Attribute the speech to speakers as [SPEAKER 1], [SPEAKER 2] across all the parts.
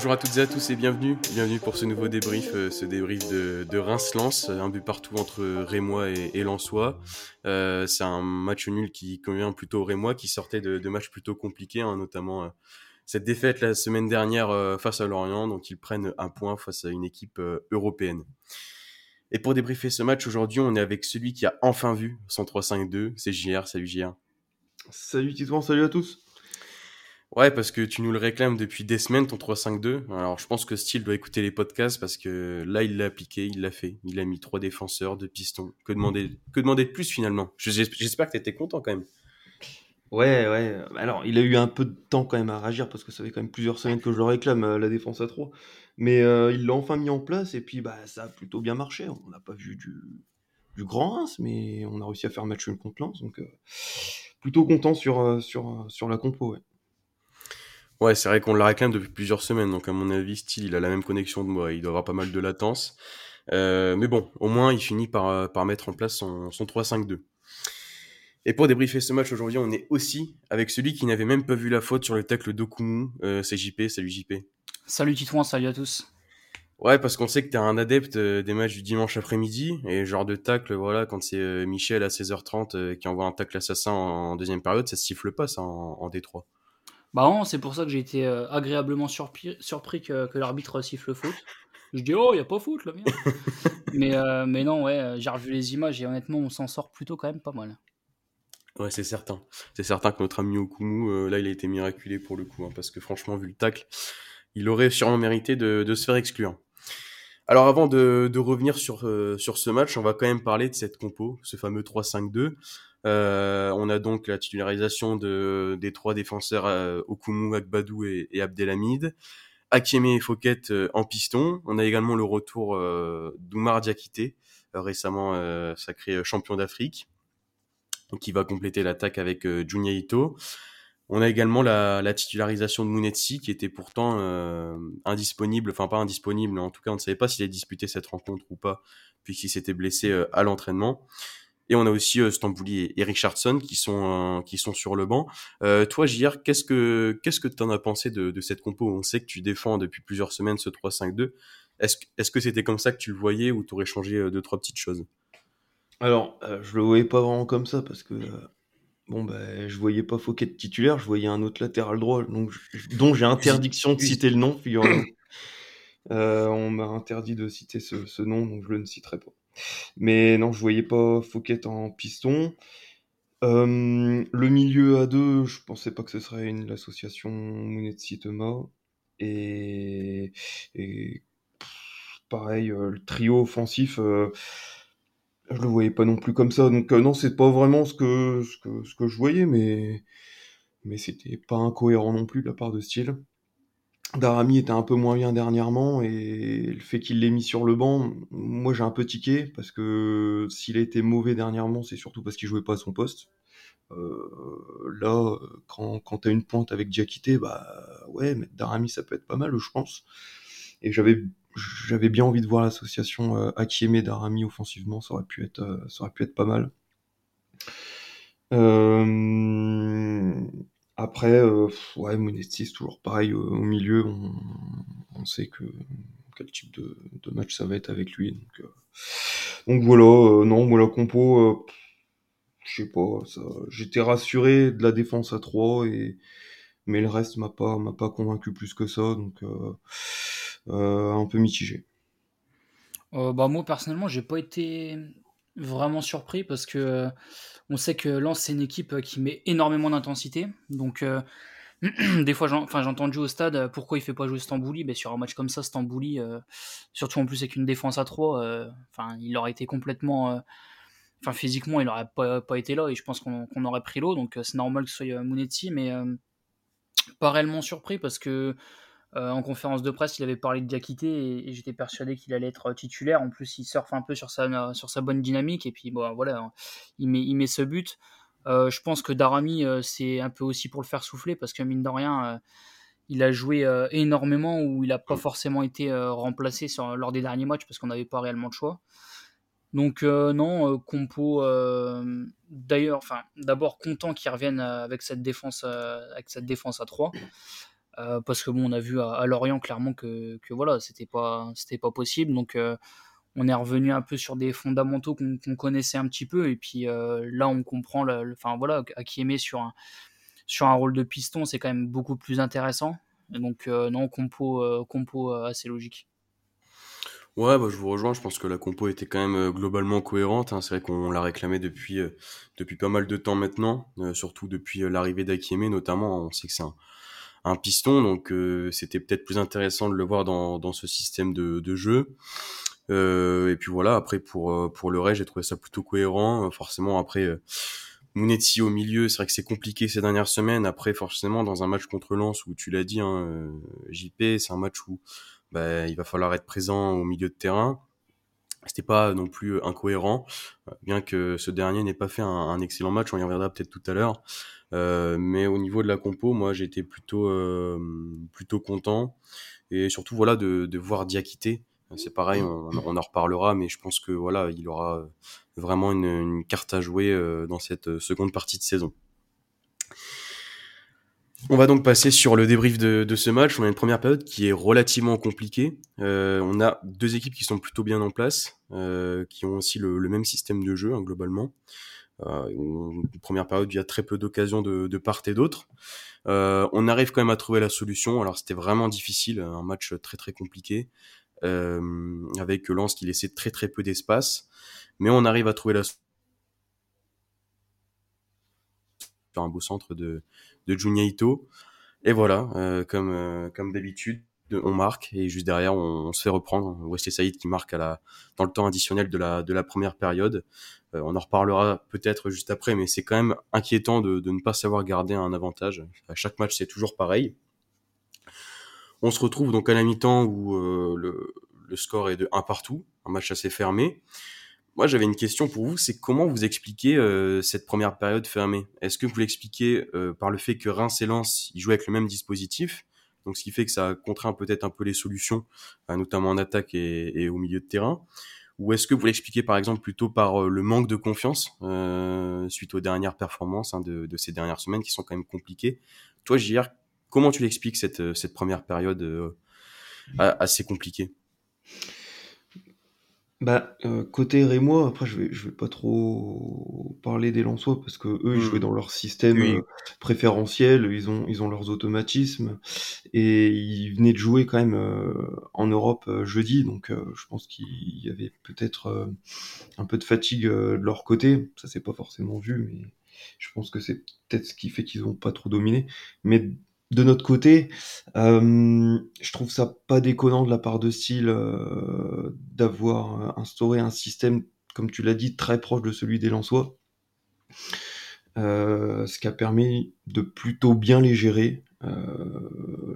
[SPEAKER 1] Bonjour à toutes et à tous et bienvenue. Bienvenue pour ce nouveau débrief, euh, ce débrief de, de Reims-Lens, un but partout entre Rémois et, et Lensois. Euh, c'est un match nul qui convient plutôt aux Rémois, qui sortait de, de matchs plutôt compliqués, hein, notamment euh, cette défaite la semaine dernière euh, face à Lorient, donc ils prennent un point face à une équipe euh, européenne. Et pour débriefer ce match aujourd'hui, on est avec celui qui a enfin vu son 3-5-2, c'est JR. Salut JR.
[SPEAKER 2] Salut Titouan, salut à tous.
[SPEAKER 1] Ouais, parce que tu nous le réclames depuis des semaines, ton 3-5-2. Alors, je pense que Steele doit écouter les podcasts parce que là, il l'a appliqué, il l'a fait. Il a mis trois défenseurs, deux pistons. Que demander, que demander de plus finalement? J'espère que tu étais content quand même.
[SPEAKER 2] Ouais, ouais. Alors, il a eu un peu de temps quand même à réagir parce que ça fait quand même plusieurs semaines que je le réclame, euh, la défense à 3. Mais euh, il l'a enfin mis en place et puis bah, ça a plutôt bien marché. On n'a pas vu du, grand Reims, mais on a réussi à faire match une contre Lens. Donc, euh, plutôt content sur, sur, sur la compo. Ouais.
[SPEAKER 1] Ouais, c'est vrai qu'on le réclame depuis plusieurs semaines, donc à mon avis, Steele, il a la même connexion de moi, il doit avoir pas mal de latence. Euh, mais bon, au moins, il finit par, euh, par mettre en place son, son 3-5-2. Et pour débriefer ce match aujourd'hui, on est aussi avec celui qui n'avait même pas vu la faute sur le tacle d'Okumu, euh, c'est JP, salut JP.
[SPEAKER 3] Salut Titouan, salut à tous.
[SPEAKER 1] Ouais, parce qu'on sait que t'es un adepte euh, des matchs du dimanche après-midi, et genre de tacle, voilà, quand c'est Michel à 16h30 euh, qui envoie un tacle assassin en, deuxième période, ça se siffle pas ça en, en Détroit.
[SPEAKER 3] Bah non, c'est pour ça que j'ai été euh, agréablement surpris, surpris que, que l'arbitre siffle faute. Je dis oh, y a pas faute là, merde. mais, euh, mais non, ouais, euh, j'ai revu les images et honnêtement, on s'en sort plutôt quand même pas mal.
[SPEAKER 1] Ouais, c'est certain. C'est certain que notre ami Okumu, euh, là, il a été miraculé pour le coup, hein, parce que franchement, vu le tacle, il aurait sûrement mérité de, de se faire exclure. Alors avant de, de revenir sur, euh, sur ce match, on va quand même parler de cette compo, ce fameux 3-5-2. Euh, on a donc la titularisation de, des trois défenseurs euh, Okumu, Agbadou et, et Abdelhamid. Akeme et Fouquet euh, en piston. On a également le retour euh, d'Oumar Diakité, récemment sacré champion d'Afrique, qui va compléter l'attaque avec Junya Ito. On a également la, la titularisation de Mounetsi, qui était pourtant indisponible, enfin pas indisponible, en tout cas on ne savait pas s'il allait disputer cette rencontre ou pas, puisqu'il s'était blessé à l'entraînement. Et on a aussi euh, Stambouli et, Richardson qui sont euh, qui sont sur le banc. Euh, toi, JR, qu'est-ce que qu'est-ce que t'en as pensé de, de cette compo? On sait que tu défends depuis plusieurs semaines ce 3-5-2. Est-ce que est-ce que c'était comme ça que tu le voyais ou t'aurais changé deux trois petites choses?
[SPEAKER 2] Alors, je le voyais pas vraiment comme ça parce que bon, bah, je voyais pas Fouquet de titulaire, je voyais un autre latéral droit donc, je- dont j'ai interdiction de citer le nom. Euh, on m'a interdit de citer ce, ce nom, donc je le ne citerai pas. Mais non, je voyais pas Fouquet en piston. Euh, le milieu à deux, je pensais pas que ce serait une l'association Mounetsi-Thomas. Et, et pareil, euh, le trio offensif, euh, je le voyais pas non plus comme ça. Donc non, c'est pas vraiment ce que, je voyais, mais, mais c'était pas incohérent non plus de la part de Steele. Darami était un peu moins bien dernièrement et le fait qu'il l'ait mis sur le banc, moi j'ai un peu tiqué parce que s'il a été mauvais dernièrement, c'est surtout parce qu'il jouait pas à son poste. Euh, là, quand, quand t'as une pointe avec Diakité, bah ouais, mettre Darami ça peut être pas mal, je pense. Et j'avais j'avais bien envie de voir l'association euh, Akieme Darami offensivement, ça aurait pu être euh, ça aurait pu être pas mal. Euh, après, euh, ouais, Monesti, c'est toujours pareil. euh, au milieu, on, sait que quel type de, match ça va être avec lui. Donc, euh, voilà, euh, non, moi la compo, je sais pas, j'étais rassuré de la défense à 3 et mais le reste m'a pas m'a pas convaincu plus que ça, donc un peu mitigé.
[SPEAKER 3] Bah moi personnellement, j'ai pas été vraiment surpris parce que on sait que Lens c'est une équipe euh, qui met énormément d'intensité. Donc euh, des fois, j'ai entendu au stade euh, pourquoi il fait pas jouer Stambouli? Ben, sur un match comme ça, Stambouli, surtout en plus avec une défense à 3, euh, enfin il aurait été complètement, enfin physiquement il aurait pas, été là et je pense qu'on aurait pris l'eau. Donc c'est normal que ce soit Mounetzi, mais pas réellement surpris parce que euh, en conférence de presse, il avait parlé de Diakité et, j'étais persuadé qu'il allait être titulaire. En plus, il surfe un peu sur sa, bonne dynamique et puis bon, voilà, hein, il met, ce but. Euh, je pense que Darami, euh, c'est un peu aussi pour le faire souffler parce que mine de rien, euh, il a joué euh, énormément où il n'a pas forcément été euh, remplacé lors des derniers matchs parce qu'on n'avait pas réellement de choix. Donc euh, non, euh, compo. euh, D'ailleurs, d'abord content qu'il revienne euh, avec cette défense, euh, avec cette défense à 3. Parce que bon, on a vu à, Lorient clairement que, que voilà, c'était pas, c'était pas possible. Donc on est revenu un peu sur des fondamentaux qu'on connaissait un petit peu. Et puis là, on comprend, le, enfin voilà, Akieme sur un, sur un rôle de piston, c'est quand même beaucoup plus intéressant. Donc non, compo, compo assez logique.
[SPEAKER 1] Ouais, bah, je vous rejoins. Je pense que la compo était quand même euh, globalement cohérente. Hein. C'est vrai qu'on l'a réclamé depuis, euh, depuis pas mal de temps maintenant, euh, surtout depuis l'arrivée d'Akieme notamment. On sait que c'est un, un piston, donc c'était peut-être plus intéressant de le voir dans, ce système de, jeu. et puis voilà, après pour, pour le reste, j'ai trouvé ça plutôt cohérent. forcément, après, Mounetzi au milieu, c'est vrai que c'est compliqué ces dernières semaines. Après, forcément, dans un match contre Lens où tu l'as dit, hein, JP, c'est un match où bah, il va falloir être présent au milieu de terrain. C'était pas non plus incohérent, bien que ce dernier n'ait pas fait un, excellent match, on y reviendra peut-être tout à l'heure. Euh, mais au niveau de la compo, moi j'étais plutôt euh, plutôt content et surtout voilà de, de voir Diakité. C'est pareil, on, on, en reparlera, mais je pense que voilà, il aura vraiment une, une carte à jouer euh, dans cette seconde partie de saison. On va donc passer sur le débrief de, ce match. On a une première période qui est relativement compliquée. Euh, on a deux équipes qui sont plutôt bien en place, euh, qui ont aussi le, même système de jeu hein, globalement. Euh, une première période, il y a très peu d'occasions de, part et d'autre. on arrive quand même à trouver la solution. Alors c'était vraiment difficile, un match très très compliqué, avec Lens qui laissait très très peu d'espace, mais on arrive à trouver la solution. un beau centre de, de Junya Ito. Et voilà, euh, comme, euh, comme d'habitude, on marque et juste derrière on, se fait reprendre. Wesley Saïd qui marque à la, dans le temps additionnel de la, de la première période. Euh, on en reparlera peut-être juste après, mais c'est quand même inquiétant de, ne pas savoir garder un avantage. À chaque match c'est toujours pareil. On se retrouve donc à la mi-temps où le, le score est de 1 partout, un match assez fermé. Moi, j'avais une question pour vous, c'est comment vous expliquez euh, cette première période fermée? Est-ce que vous l'expliquez euh, par le fait que Reims et Lens, avec le même dispositif? Donc ce qui fait que ça contraint peut-être un peu les solutions, euh, notamment en attaque et, au milieu de terrain. Ou est-ce que vous l'expliquez par exemple plutôt par le manque de confiance suite aux dernières performances hein, de, ces dernières semaines qui sont quand même compliquées? Toi, JR, comment tu l'expliques cette, cette première période assez compliquée?
[SPEAKER 2] Bah, euh, côté Rémois, après je vais je vais pas trop parler des Lensois parce que eux ils jouaient mmh. dans leur système, euh, préférentiel, ils ont ils ont leurs automatismes et ils venaient de jouer quand même, euh, en Europe, jeudi donc je pense qu'il y avait peut-être, un peu de fatigue, de leur côté. Ça s'est pas forcément vu mais je pense que c'est peut-être ce qui fait qu'ils ont pas trop dominé. Mais de notre côté, euh, je trouve ça pas déconnant de la part de Style euh, d'avoir euh, instauré un système, comme tu l'as dit, très proche de celui des Lensois. ce qui a permis de plutôt bien les gérer.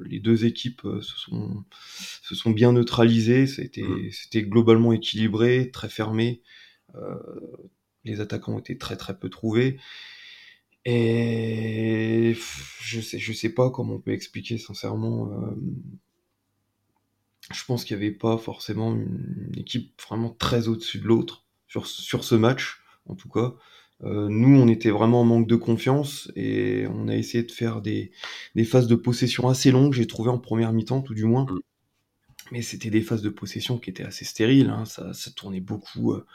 [SPEAKER 2] les deux équipes se sont, se sont bien neutralisées, c'était mmh. globalement équilibré, très fermé. les attaquants étaient très très peu trouvés. Et je sais, je sais pas comment on peut expliquer sincèrement. Euh, je pense qu'il n'y avait pas forcément une, équipe vraiment très au-dessus de l'autre sur, sur ce match, en tout cas. Euh, nous, on était vraiment en manque de confiance et on a essayé de faire des, des phases de possession assez longues, j'ai trouvé en première mi-temps, tout du moins. Mm. Mais c'était des phases de possession qui étaient assez stériles, hein. ça, ça tournait beaucoup euh,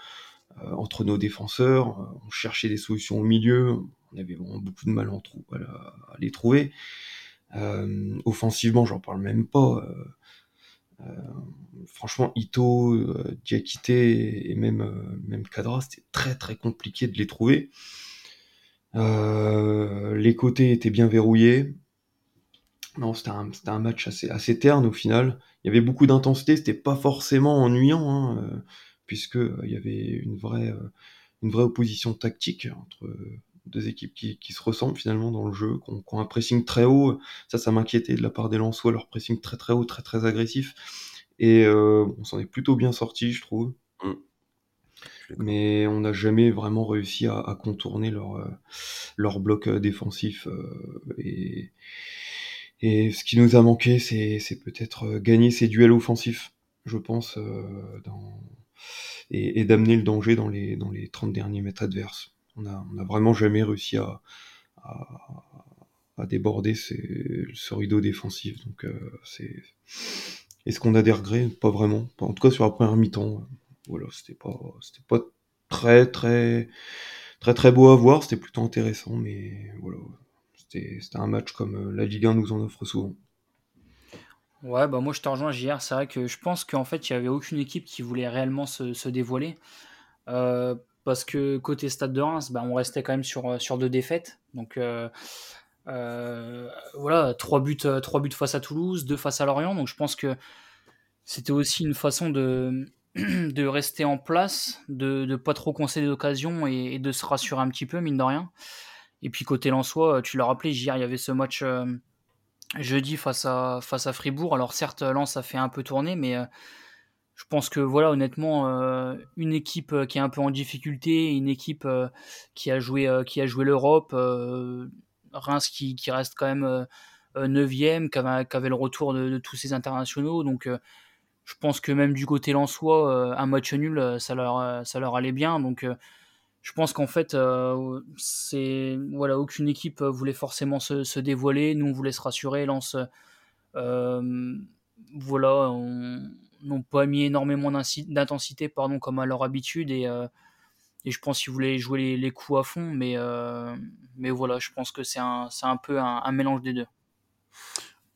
[SPEAKER 2] euh entre nos défenseurs, on cherchait des solutions au milieu, on avait vraiment beaucoup de mal à, les trouver. Euh, offensivement, j'en parle même pas. Euh, euh franchement, Ito, Diakité et même même Kadra, c'était très très compliqué de les trouver. les côtés étaient bien verrouillés. Non, c'était un, un, match assez, assez terne au final. Il y avait beaucoup d'intensité, c'était pas forcément ennuyant, hein, puisque il y avait une vraie, une vraie opposition tactique entre deux équipes qui, qui, se ressemblent finalement dans le jeu, qui ont, un pressing très haut. Ça, ça m'inquiétait de la part des Lensois, leur pressing très très haut, très très agressif. Et euh, on s'en est plutôt bien sorti, je trouve. Mm. Mais on n'a jamais vraiment réussi à, à contourner leur, euh, leur bloc euh, défensif. Euh, et, et ce qui nous a manqué, c'est peut-être gagner ces duels offensifs, je pense, dans, et, et d'amener le danger dans les, dans les 30 derniers mètres adverses. On a, vraiment jamais réussi à, à déborder ce rideau défensif. Donc c'est est-ce qu'on a des regrets? Pas vraiment. En tout cas sur la première mi-temps, voilà, c'était pas c'était pas très très très très beau à voir. C'était plutôt intéressant, mais voilà, c'était un match comme la Ligue 1 nous en offre souvent.
[SPEAKER 3] Ouais, bah moi je te rejoins JR, c'est vrai que je pense qu'en fait il n'y avait aucune équipe qui voulait réellement se, dévoiler. Euh, parce que côté Stade de Reims, bah, on restait quand même sur, sur deux défaites. Donc euh, euh, voilà, trois buts, trois buts face à Toulouse, deux face à Lorient. Donc je pense que c'était aussi une façon de, de rester en place, de ne pas trop concéder d'occasion et, de se rassurer un petit peu, mine de rien. Et puis côté Lensois, tu l'as rappelé, JR, il y avait ce match jeudi face à, face à Fribourg. Alors certes, Lens a fait un peu tourner, mais euh, je pense que voilà, honnêtement, euh, une équipe euh, qui est un peu en difficulté, une équipe qui a joué, qui a joué l'Europe, Reims qui, qui, reste quand même 9e, qui avait, le retour de, tous ces internationaux. Donc je pense que même du côté lensois, un match nul, ça leur, allait bien. Donc je pense qu'en fait, euh, c'est voilà, aucune équipe voulait forcément se, dévoiler. Nous, on voulait se rassurer. Lance, euh, voilà, n'ont pas mis énormément d'intensité, pardon, comme à leur habitude. Et, euh, je pense qu'ils voulaient jouer les, coups à fond. Mais, mais voilà, je pense que c'est un, un peu un mélange des deux.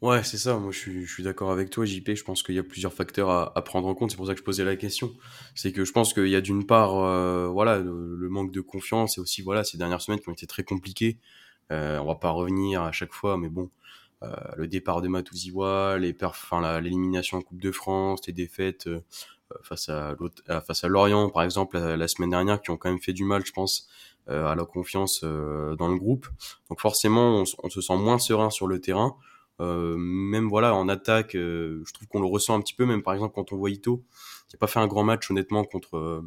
[SPEAKER 1] Ouais, c'est ça. Moi, je suis, d'accord avec toi, JP. Je pense qu'il y a plusieurs facteurs à, prendre en compte. C'est pour ça que je posais la question. C'est que je pense qu'il y a d'une part, euh, voilà, le, manque de confiance et aussi, voilà, ces dernières semaines qui ont été très compliquées. Euh, on va pas revenir à chaque fois, mais bon, euh, le départ de Matouziwa, l'élimination en Coupe de France, les défaites euh, face à face à Lorient, par exemple, la, semaine dernière, qui ont quand même fait du mal, je pense, à la confiance dans le groupe. Donc forcément, on, on se sent moins serein sur le terrain. Euh, même voilà en attaque, euh, je trouve qu'on le ressent un petit peu. Même par exemple quand on voit Ito, qui a pas fait un grand match honnêtement contre euh,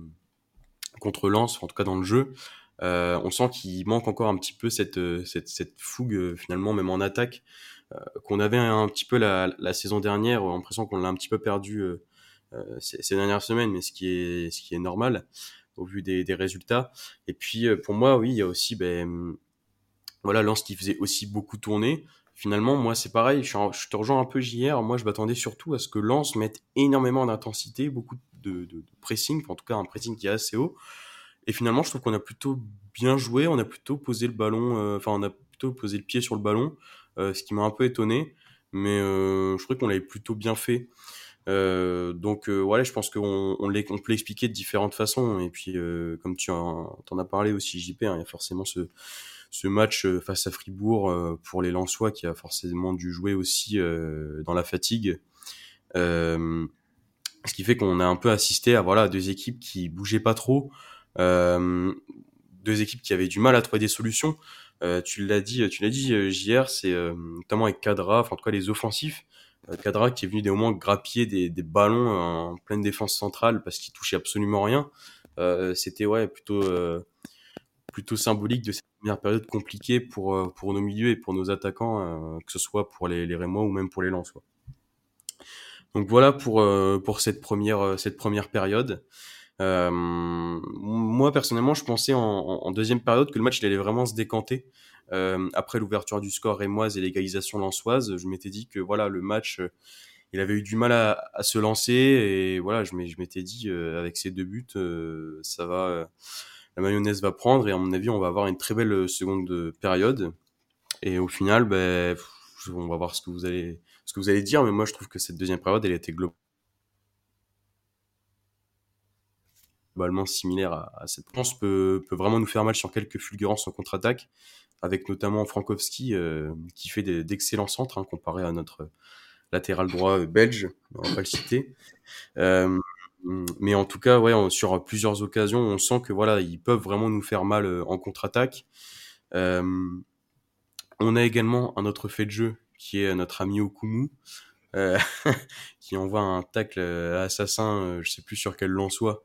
[SPEAKER 1] contre Lens, en tout cas dans le jeu. on sent qu'il manque encore un petit peu cette, cette, cette fougue finalement même en attaque qu'on avait un, petit peu la, saison dernière. L'impression qu'on l'a un petit peu perdu ces, ces, dernières semaines, mais ce qui est normal au vu des, résultats. Et puis pour moi, oui, il y a aussi ben voilà Lens qui faisait aussi beaucoup tourner finalement, moi, c'est pareil. Je, te rejoins un peu JR. Moi, je m'attendais surtout à ce que Lens mette énormément d'intensité, beaucoup de, pressing, en tout cas un pressing qui est assez haut. Et finalement, je trouve qu'on a plutôt bien joué. On a plutôt posé le ballon, euh, enfin, on a plutôt posé le pied sur le ballon, euh, ce qui m'a un peu étonné. Mais euh, je trouvais qu'on l'avait plutôt bien fait. donc voilà, je pense qu'on on, peut l'expliquer de différentes façons. Et puis, comme tu en, as parlé aussi, JP, hein, il y a forcément ce ce match euh, face à Fribourg euh, pour les Lensois qui a forcément dû jouer aussi euh, dans la fatigue. ce qui fait qu'on a un peu assisté à voilà deux équipes qui bougeaient pas trop, deux équipes qui avaient du mal à trouver des solutions. Tu l'as dit, tu l'as dit JR, c'est notamment avec Cadra, enfin en tout cas les offensifs. Cadra qui est venu des moments grappiller des, des ballons en pleine défense centrale parce qu'il touchait absolument rien. C'était ouais plutôt plutôt symbolique de cette première période compliquée pour, euh, pour nos milieux et pour nos attaquants, euh, que ce soit pour les, les Rémois ou même pour les Lensois. Donc voilà pour, euh, pour cette, première, cette première période. Euh, moi personnellement, je pensais en, en, deuxième période que le match il allait vraiment se décanter. Euh, après l'ouverture du score rémoise et l'égalisation lensoise, je m'étais dit que voilà le match, il avait eu du mal à, à se lancer et voilà je m'étais dit avec ces deux buts, ça va la mayonnaise va prendre et à mon avis on va avoir une très belle euh, seconde euh, période et au final ben on va voir ce que vous allez ce que vous allez dire mais moi je trouve que cette deuxième période elle était globalement similaire à, cette pense peut, peut vraiment nous faire mal sur quelques fulgurances en contre-attaque avec notamment Frankowski euh, qui fait d'excellents centres hein, comparé à notre latéral droit belge on va pas le citer euh, mais en tout cas, ouais, sur plusieurs occasions, on sent que voilà, ils peuvent vraiment nous faire mal euh, en contre-attaque. Euh, on a également un autre fait de jeu qui est notre ami Okumu, euh, qui envoie un tacle assassin, je sais plus sur quel l'on soit,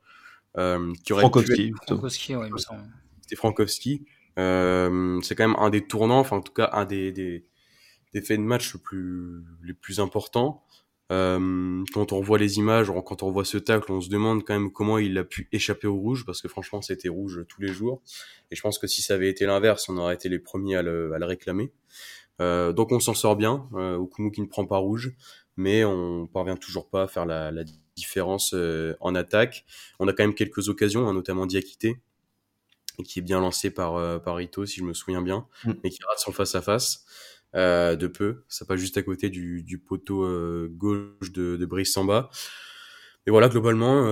[SPEAKER 2] qui aurait Frankowski.
[SPEAKER 3] Frankowski, ouais, il me
[SPEAKER 1] semble. C'était Frankowski. c'est quand même un des tournants, enfin en tout cas un des, des, des faits de match plus, les plus importants. Euh, quand on revoit les images, quand on revoit ce tacle, on se demande quand même comment il a pu échapper au rouge, parce que franchement, c'était rouge tous les jours. Et je pense que si ça avait été l'inverse, on aurait été les premiers à le, à le réclamer. donc on s'en sort bien, Okumu qui ne prend pas rouge, mais on parvient toujours pas à faire la, la différence en attaque. On a quand même quelques occasions, hein, notamment Diakité, qui est bien lancé par, euh, par Ito, si je me souviens bien, mm. mais qui rate son face-à-face euh, de peu. Ça pas juste à côté du, du poteau euh, gauche de, de Brice Samba. Mais voilà, globalement,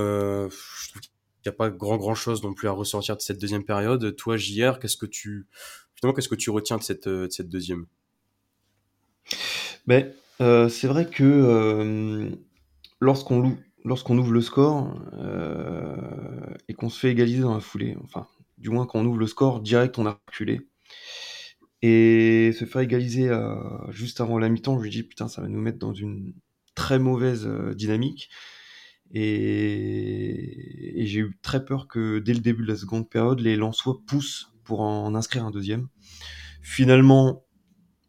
[SPEAKER 1] je trouve qu'il n'y a pas grand grand chose non plus à ressortir de cette deuxième période. Toi, JR, qu'est-ce que tu finalement qu'est-ce que tu retiens de cette, de cette deuxième?
[SPEAKER 2] Ben, c'est vrai que lorsqu'on lorsqu'on ouvre le score et qu'on se fait égaliser dans la foulée, enfin du moins quand on ouvre le score, direct on a reculé. Et se faire égaliser euh, juste avant la mi-temps, je lui dis putain ça va nous mettre dans une très mauvaise euh, dynamique. Et, j'ai eu très peur que dès le début de la seconde période, les Lensois poussent pour en inscrire un deuxième. Finalement,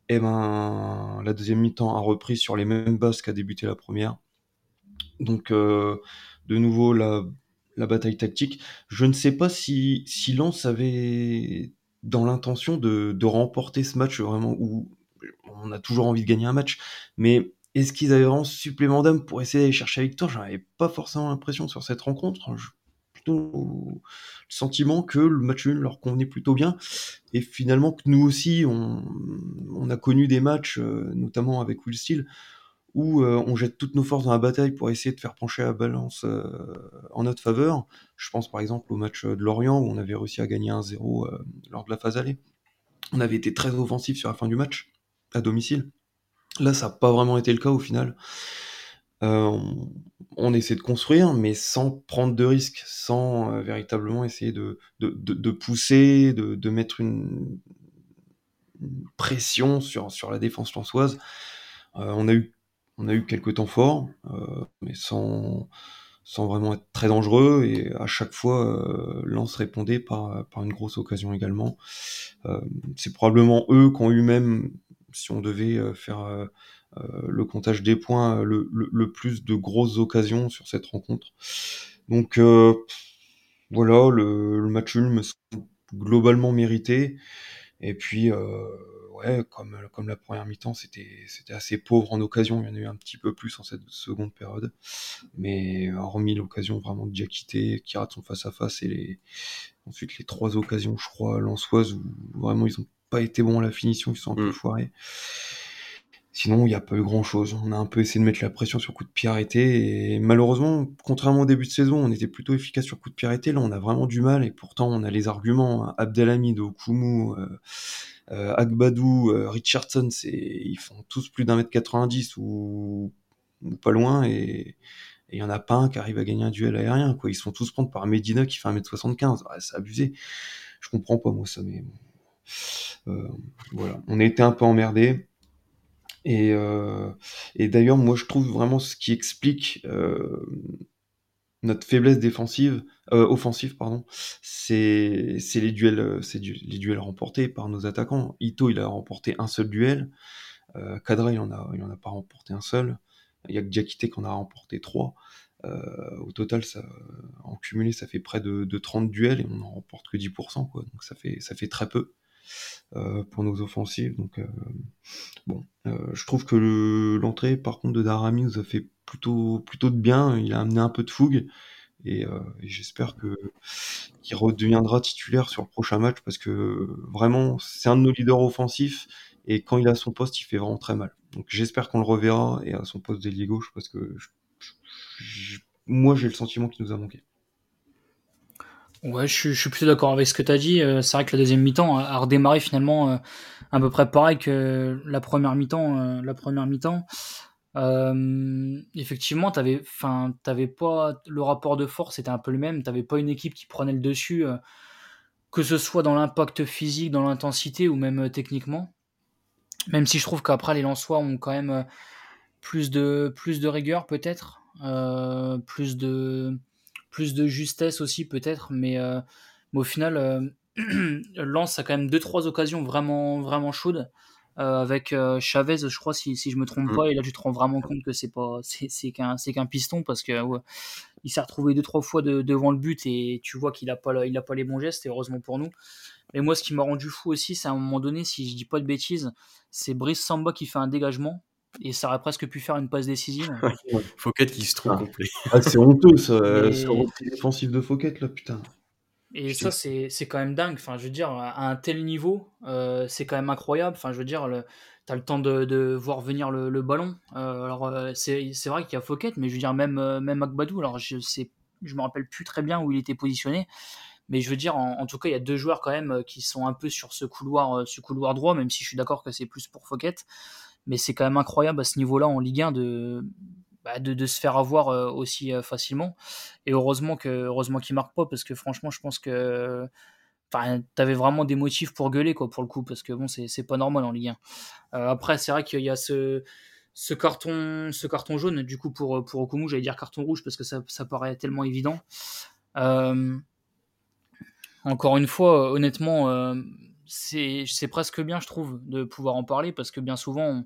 [SPEAKER 2] eh ben, la deuxième mi-temps a repris sur les mêmes bases qu'a débuté la première. Donc, euh, de nouveau, la bataille tactique. Je ne sais pas si, si avait dans l'intention de, remporter ce match vraiment où on a toujours envie de gagner un match, mais est-ce qu'ils avaient vraiment supplément d'âme pour essayer d'aller chercher la victoire? J'en avais pas forcément l'impression sur cette rencontre. J'ai plutôt le sentiment que le match nul leur convenait plutôt bien. Et finalement que nous aussi, on, on a connu des matchs, euh, notamment avec Will Steele, où euh, on jette toutes nos forces dans la bataille pour essayer de faire pencher la balance euh, en notre faveur. Je pense par exemple au match de Lorient où on avait réussi à gagner 1-0 euh, lors de la phase allée. On avait été très offensif sur la fin du match, à domicile. Là, ça n'a pas vraiment été le cas au final. on, essaie de construire, mais sans prendre de risques, sans véritablement essayer de, de, pousser, de, mettre une, pression sur, sur la défense lançoise. on a eu on a eu quelques temps forts, euh, mais sans, vraiment être très dangereux. Et à chaque fois, euh, Lance répondait par, une grosse occasion également. Euh, c'est probablement eux qui ont eu même, si on devait faire le comptage des points, le, plus de grosses occasions sur cette rencontre. Donc voilà, le, match me semble globalement mérité. Et puis, comme, comme la première mi-temps, c'était, c'était assez pauvre en occasion. Il y en a eu un petit peu plus en cette seconde période. Mais hormis l'occasion vraiment de Diakité qui rate son face-à-face et les, ensuite les trois occasions, je crois, lançoises où vraiment ils n'ont pas été bons à la finition, ils sont un peu mm. foirés. Sinon, il n'y a pas eu grand chose. On a un peu essayé de mettre la pression sur coup de pied arrêté. Et malheureusement, contrairement au début de saison, on était plutôt efficace sur coup de pied arrêté. Là, on a vraiment du mal. Et pourtant, on a les arguments. Abdelhamid, Okumu, euh, euh, Agbadou, euh, Richardson, ils font tous plus d'un mètre 90 ou, ou pas loin et il y en a pas un qui arrive à gagner un duel aérien. Quoi. Ils font tous prendre par Medina qui fait 1m75. Ah, c'est abusé. Je comprends pas moi ça, mais euh, voilà. On a été un peu emmerdés. Et, euh, et d'ailleurs, moi je trouve vraiment ce qui explique euh, notre faiblesse défensive, euh, offensive, pardon, c'est les duels, c'est les duels remportés par nos attaquants. Ito, il a remporté un seul duel. Euh, Kadra, il en a, il en a pas remporté un seul. Il y a qu'on a remporté trois. Au total, en cumulé, ça fait près de, de 30 duels et on n'en remporte que 10%, quoi. Donc ça fait, ça fait très peu. Euh, pour nos offensives. Donc, euh, bon, euh, je trouve que l'entrée, par contre, de Darami nous a fait plutôt, plutôt de bien. Il a amené un peu de fougue. Et, j'espère qu'il redeviendra titulaire sur le prochain match parce que vraiment c'est un de nos leaders offensifs et quand il a son poste il fait vraiment très mal donc j'espère qu'on le reverra et à son poste d'ailier gauche parce que moi j'ai le sentiment qu'il nous a manqué
[SPEAKER 3] Ouais, je, suis plutôt d'accord avec ce que tu as dit. Euh, c'est vrai que la deuxième mi-temps a, redémarré finalement euh, à peu près pareil que la première mi-temps. Euh, la première mi-temps. effectivement, t'avais, enfin, t'avais pas le rapport de force était un peu le même. T'avais pas une équipe qui prenait le dessus, que ce soit dans l'impact physique, dans l'intensité ou même techniquement. Même si je trouve qu'après les Lensois ont quand même plus de plus de rigueur peut-être, plus de plus de justesse aussi peut-être, mais, euh, au final, euh, Lens a quand même deux trois occasions vraiment vraiment chaudes. avec Chavez, je crois, si, si je me trompe mm. pas. Et là, tu te rends vraiment compte que c'est pas, c'est qu'un, c'est qu'un piston parce que il s'est retrouvé deux trois fois devant le but et tu vois qu'il a pas, il a pas les bons gestes. Et heureusement pour nous. Mais moi, ce qui m'a rendu fou aussi, c'est à un moment donné, si je dis pas de bêtises, c'est Brice Samba qui fait un dégagement et ça aurait presque pu faire une passe décisive.
[SPEAKER 1] Fouquet qui se trouve ah. complet.
[SPEAKER 2] Ah, c'est honteux, ça, mais... défensif de Fouquet, là, putain.
[SPEAKER 3] Et ça, c'est quand même dingue. Enfin, je veux dire, à un tel niveau, euh, c'est quand même incroyable. Enfin, je veux dire, tu as le temps de, de voir venir le, le ballon. Euh, alors, euh, c'est vrai qu'il y a Fouquet, mais je veux dire, même, même Akbadou, alors je sais, je me rappelle plus très bien où il était positionné. Mais je veux dire, en, tout cas, il y a deux joueurs quand même qui sont un peu sur ce couloir, ce couloir droit, même si je suis d'accord que c'est plus pour Fouquet. Mais c'est quand même incroyable à ce niveau-là en Ligue 1 de, bah, de, se faire avoir euh, aussi euh, facilement. Et heureusement que heureusement qu'il marque pas parce que franchement, je pense que enfin, avais vraiment des motifs pour gueuler quoi pour le coup parce que bon, c'est pas normal en Ligue 1. Euh, après, c'est vrai qu'il y a ce ce carton, ce carton jaune, du coup, pour, pour Okumu, j'allais dire carton rouge parce que ça, ça paraît tellement évident. encore une fois, honnêtement, c'est presque bien, je trouve, de pouvoir en parler parce que bien souvent,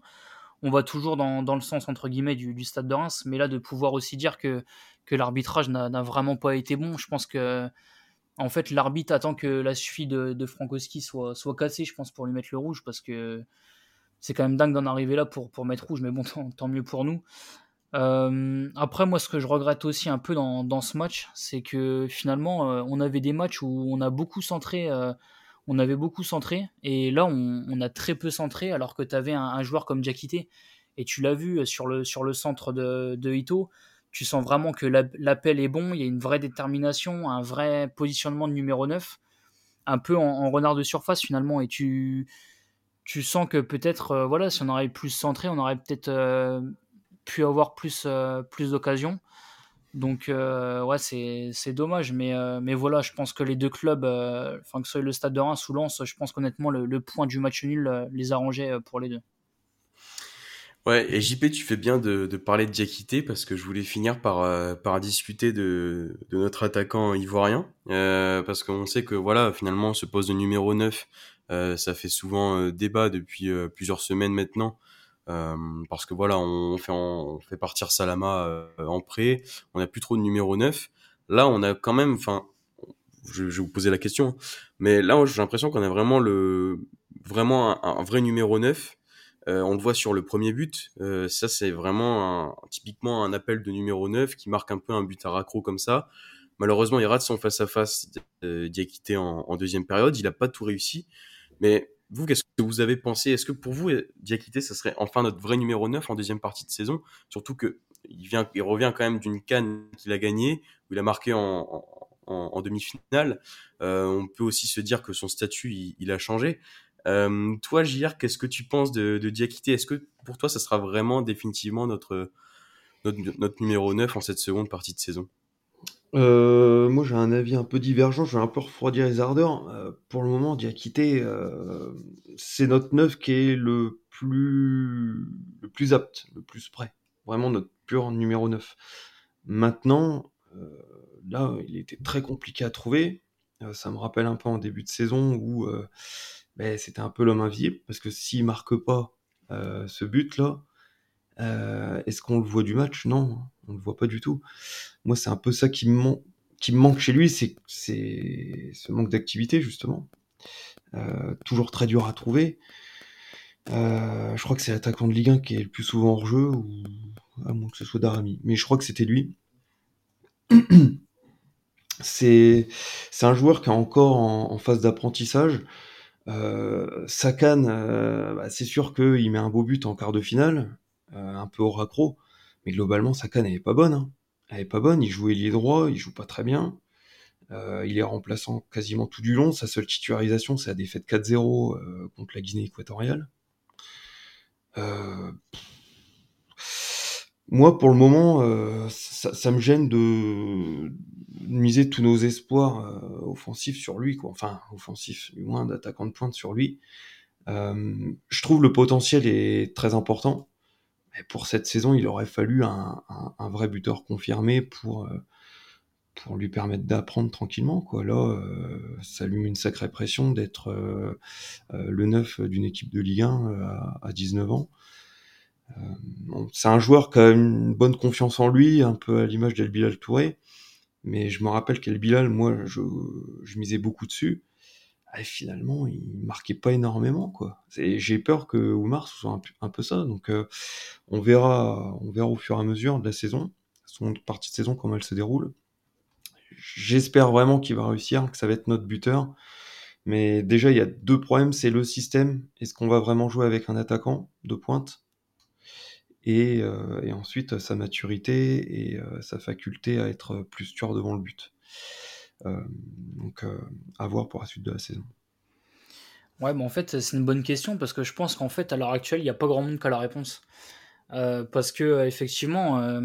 [SPEAKER 3] on, va toujours dans, le sens entre guillemets du, stade de Reims, mais là de pouvoir aussi dire que, que l'arbitrage n'a vraiment pas été bon, je pense que en fait l'arbitre attend que la suite de, de Frankowski soit, soit cassée, je pense, pour lui mettre le rouge, parce que c'est quand même dingue d'en arriver là pour, pour mettre rouge, mais bon, tant, mieux pour nous. Euh, après, moi, ce que je regrette aussi un peu dans, ce match, c'est que finalement, euh, on avait des matchs où on a beaucoup centré euh, on avait beaucoup centré, et là, on, a très peu centré, alors que tu avais un, joueur comme Diakité, et tu l'as vu sur le, sur le centre de, de Ito, tu sens vraiment que l'appel est bon, il y a une vraie détermination, un vrai positionnement de numéro 9, un peu en, renard de surface finalement, et tu, tu sens que peut-être, euh, voilà, si on aurait plus centré, on aurait peut-être euh, pu avoir plus, euh, plus d'occasions. Donc, euh, ouais, c'est dommage. Mais, euh, mais voilà, je pense que les deux clubs, euh, enfin, que ce soit le Stade de Reims ou Lens, je pense qu'honnêtement, le, point du match nul les arrangeait pour les deux.
[SPEAKER 1] Ouais, et JP, tu fais bien de, de parler de Diakité parce que je voulais finir par, par discuter de, de notre attaquant ivoirien. parce qu'on sait que, voilà, finalement, ce poste de numéro 9, ça fait souvent débat depuis plusieurs semaines maintenant. Euh, parce que voilà, on fait, on fait partir Salama euh, en prêt, on n'a plus trop de numéro 9. Là, on a quand même, enfin, je, je, vais vous poser la question, hein. mais là, j'ai l'impression qu'on a vraiment le, vraiment un, vrai numéro 9. Euh, on le voit sur le premier but. Euh, ça, c'est vraiment un, typiquement un appel de numéro 9 qui marque un peu un but à raccro comme ça. Malheureusement, il rate son face-à-face -face en, en deuxième période. Il n'a pas tout réussi. Mais vous, qu'est-ce que vous avez pensé? Est-ce que pour vous, Diakité, ça serait enfin notre vrai numéro 9 en deuxième partie de saison? Surtout que il, vient, il revient quand même d'une canne qu'il a gagnée, où il a marqué en, en, demi-finale. Euh, on peut aussi se dire que son statut, il, a changé. Euh, toi, JR, qu'est-ce que tu penses de, de Diakité Est-ce que pour toi, ça sera vraiment définitivement notre, notre, notre numéro 9 en cette seconde partie de saison?
[SPEAKER 2] Euh, moi, j'ai un avis un peu divergent, je vais un peu refroidir les ardeurs. Euh, pour le moment, Diakité, euh, c'est notre neuf qui est le plus le plus apte, le plus prêt. Vraiment notre pur numéro 9. Maintenant, là, il était très compliqué à trouver. ça me rappelle un peu en début de saison où ben, c'était un peu l'homme invisible, parce que s'il marque pas ce but-là, est-ce qu'on le voit du match? Non, on le voit pas du tout. Moi, c'est un peu ça qui me, manque chez lui, c'est ce manque d'activité, justement. Euh, toujours très dur à trouver. Euh, je crois que c'est l'attaquant de Ligue 1 qui est le plus souvent hors jeu, ou à moins que ce soit Darami. Mais je crois que c'était lui. c'est un joueur qui est encore en, phase d'apprentissage. Euh, Sakan, euh, bah, c'est sûr qu'il met un beau but en quart de finale, un peu au raccro, mais globalement, Sakan n'est pas bonne. Hein elle est pas bonne. Il joue ailier droit, il joue pas très bien. Euh, il est remplaçant quasiment tout du long. Sa seule titularisation, c'est la défaite 4-0 euh, contre la Guinée équatoriale. Euh, moi, pour le moment, ça, me gêne de, miser tous nos espoirs offensifs sur lui. Enfin, offensifs, du moins d'attaquant de pointe sur lui. je trouve le potentiel est très important pour cette saison, il aurait fallu un, vrai buteur confirmé pour, euh, pour lui permettre d'apprendre tranquillement. Quoi. Là, ça lui met une sacrée pression d'être le neuf d'une équipe de Ligue 1 à, à 19 ans. c'est un joueur qui a une bonne confiance en lui, un peu à l'image d'El Bilal Touré. Mais je me rappelle qu'El Bilal, moi, je misais beaucoup dessus. Et finalement, il marquait pas énormément, quoi. J'ai peur que Oumar soit un, peu ça. Donc, euh, on verra, on verra au fur et à mesure de la saison, son partie de saison, comment elle se déroule. J'espère vraiment qu'il va réussir, que ça va être notre buteur. Mais déjà, il y a deux problèmes. C'est le système. Est-ce qu'on va vraiment jouer avec un attaquant de pointe? Euh, et, ensuite sa maturité et euh, sa faculté à être plus tueur devant le but. Euh, donc à voir pour la suite de la saison.
[SPEAKER 3] Ouais, mais en fait, c'est une bonne question parce que je pense qu'en fait, à l'heure actuelle, il n'y a pas grand monde qui a la réponse. parce que, effectivement,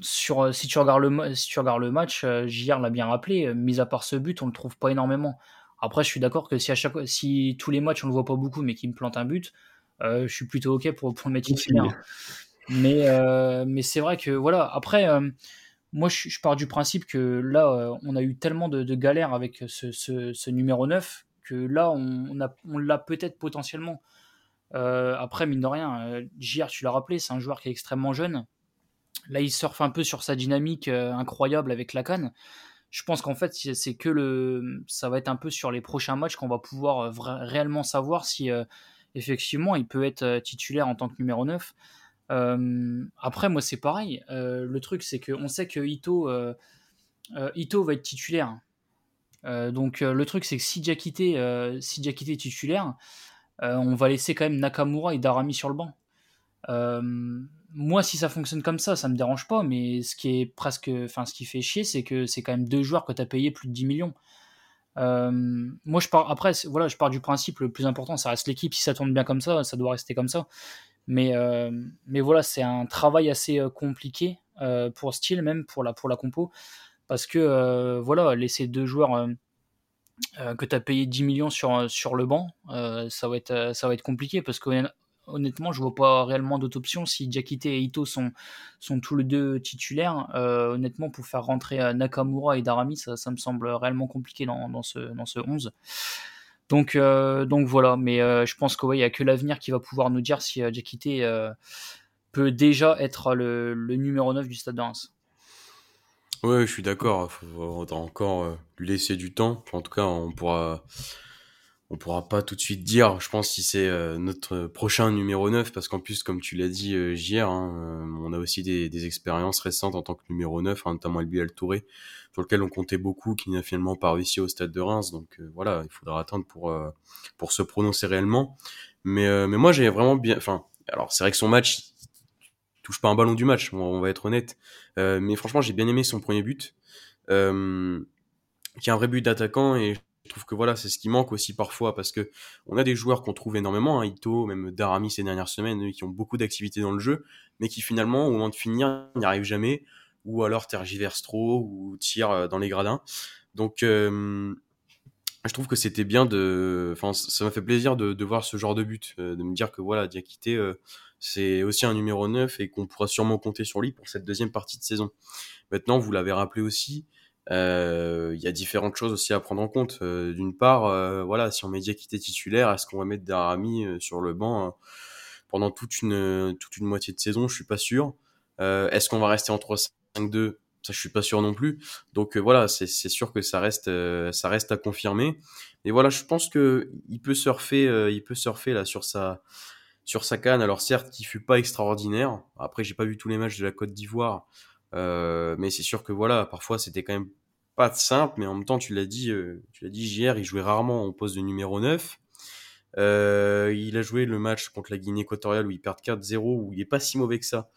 [SPEAKER 3] sur, si, tu regardes le, si tu regardes le match, JR l'a bien rappelé, mis à part ce but, on ne le trouve pas énormément. Après, je suis d'accord que si, à chaque, si tous les matchs on le voit pas beaucoup, mais qu'il me plante un but, euh, je suis plutôt ok pour, pour le mettre titulaire. Mais, euh, mais c'est vrai que voilà. Après, euh, moi, je, pars du principe que là, on a eu tellement de, galères avec ce, numéro 9 que là, on, l'a peut-être potentiellement. après, mine de rien, JR, tu l'as rappelé, c'est un joueur qui est extrêmement jeune. Là, il surfe un peu sur sa dynamique incroyable avec la. Je pense qu'en fait, c'est que ça va être un peu sur les prochains matchs qu'on va pouvoir réellement savoir si effectivement, il peut être euh, titulaire en tant que numéro 9. Après, moi, c'est pareil. Le truc, c'est qu'on sait que Ito, Ito va être titulaire. donc, le truc, c'est que si Diakité, si est titulaire, on va laisser quand même Nakamura et Darami sur le banc. moi, si ça fonctionne comme ça, ça me dérange pas, mais ce qui est presque, enfin, ce qui fait chier, c'est que c'est quand même deux joueurs que tu as payé plus de 10 millions. Moi, je pars après, voilà, je pars du principe le plus important, ça reste l'équipe. Si ça tourne bien comme ça, ça doit rester comme ça. Mais, euh, mais voilà, c'est un travail assez euh, compliqué pour style, même pour la, pour la compo, parce que voilà, laisser deux joueurs que tu as payé 10 millions sur, sur le banc, ça, va être, ça va être compliqué parce que honnêtement, je vois pas réellement d'autres options. Si Diakité et Ito sont, sont tous les deux titulaires, euh, honnêtement, pour faire rentrer euh, Nakamura et Darami, ça, me semble réellement compliqué dans, dans, ce, dans ce 11. Donc, euh, donc voilà, mais je pense qu'il n'y a que l'avenir qui va pouvoir nous dire si Diakité peut déjà être le, numéro 9 du Stade de Reims.
[SPEAKER 1] Ouais, je suis d'accord. Il faudra encore lui laisser du temps. En tout cas, on pourra on pourra pas tout de suite dire, je pense, si c'est euh, notre prochain numéro 9, parce qu'en plus, comme tu l'as dit euh, hier, hein, euh, on a aussi des, des, expériences récentes en tant que numéro 9, hein, notamment Elbiel Touré, sur lequel on comptait beaucoup, qui n'a finalement pas réussi au stade de Reims. Donc voilà, il faudra attendre pour, pour se prononcer réellement. Mais, mais moi, j'ai vraiment bien... Enfin, alors c'est vrai que son match, touche pas un ballon du match, on, va être honnête. mais franchement, j'ai bien aimé son premier but. qui est un vrai but d'attaquant et je trouve que voilà, c'est ce qui manque aussi parfois parce que on a des joueurs qu'on trouve énormément, hein, Ito, même Darami ces dernières semaines, qui ont beaucoup d'activité dans le jeu, mais qui finalement, au moment de finir, n'y arrivent jamais, ou alors tergiversent trop, ou tirent euh, dans les gradins. Donc, euh, je trouve que c'était bien de, enfin, ça m'a fait plaisir de, voir ce genre de but, euh, de me dire que voilà, Diakité, c'est aussi un numéro 9 et qu'on pourra sûrement compter sur lui pour cette deuxième partie de saison. Maintenant, vous l'avez rappelé aussi, il y a différentes choses aussi à prendre en compte. Euh, d'une part, euh, voilà, si on met Diakité titulaire, est-ce qu'on va mettre Darami sur le banc pendant toute une toute une moitié de saison? Je suis pas sûr. est-ce qu'on va rester en 3-5-2 ça je suis pas sûr non plus. Donc voilà c'est sûr que ça reste ça reste à confirmer. Mais voilà je pense que il peut surfer il peut surfer là sur sa sur sa canne. Alors certes qui fut pas extraordinaire. Après j'ai pas vu tous les matchs de la Côte d'Ivoire. euh, mais c'est sûr que voilà, parfois c'était quand même pas simple, mais en même temps, tu l'as dit, euh, tu l'as dit hier, il jouait rarement en poste de numéro 9. Euh, il a joué le match contre la Guinée équatoriale où il perd 4-0, où il est pas si mauvais que ça.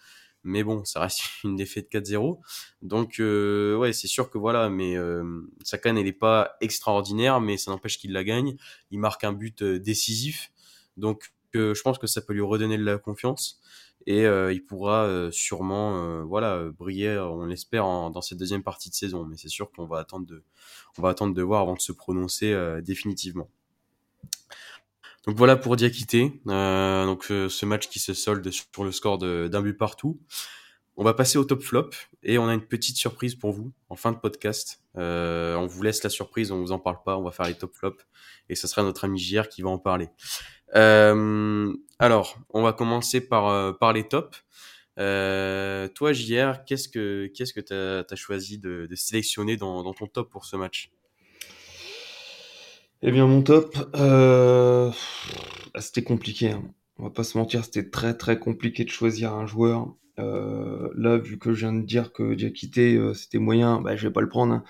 [SPEAKER 1] Mais bon, ça reste une défaite 4-0. Donc euh, ouais, c'est sûr que voilà, mais euh, sa canne elle est pas extraordinaire, mais ça n'empêche qu'il la gagne. Il marque un but euh, décisif. Donc je pense que ça peut lui redonner de la confiance et euh, il pourra sûrement voilà briller on l'espère dans cette deuxième partie de saison mais c'est sûr qu'on va attendre de on va attendre de voir avant de se prononcer définitivement donc voilà pour Diakité donc ce match qui se solde sur le score d'un but partout on va passer au top flop et on a une petite surprise pour vous en fin de podcast. On vous laisse la surprise, on vous en parle pas, on va faire les top flops et ce sera notre ami JR qui va en parler. Euh, alors, on va commencer par, euh, par les tops. Euh, toi, JR, qu'est-ce que qu'est-ce que tu as, choisi de, de sélectionner dans, dans, ton top pour ce match?
[SPEAKER 2] Eh bien, mon top, euh, c'était compliqué. Hein. On va pas se mentir, c'était très très compliqué de choisir un joueur. Euh, là, vu que je viens de dire que Diakité euh, c'était moyen, bah, je vais pas le prendre. Hein.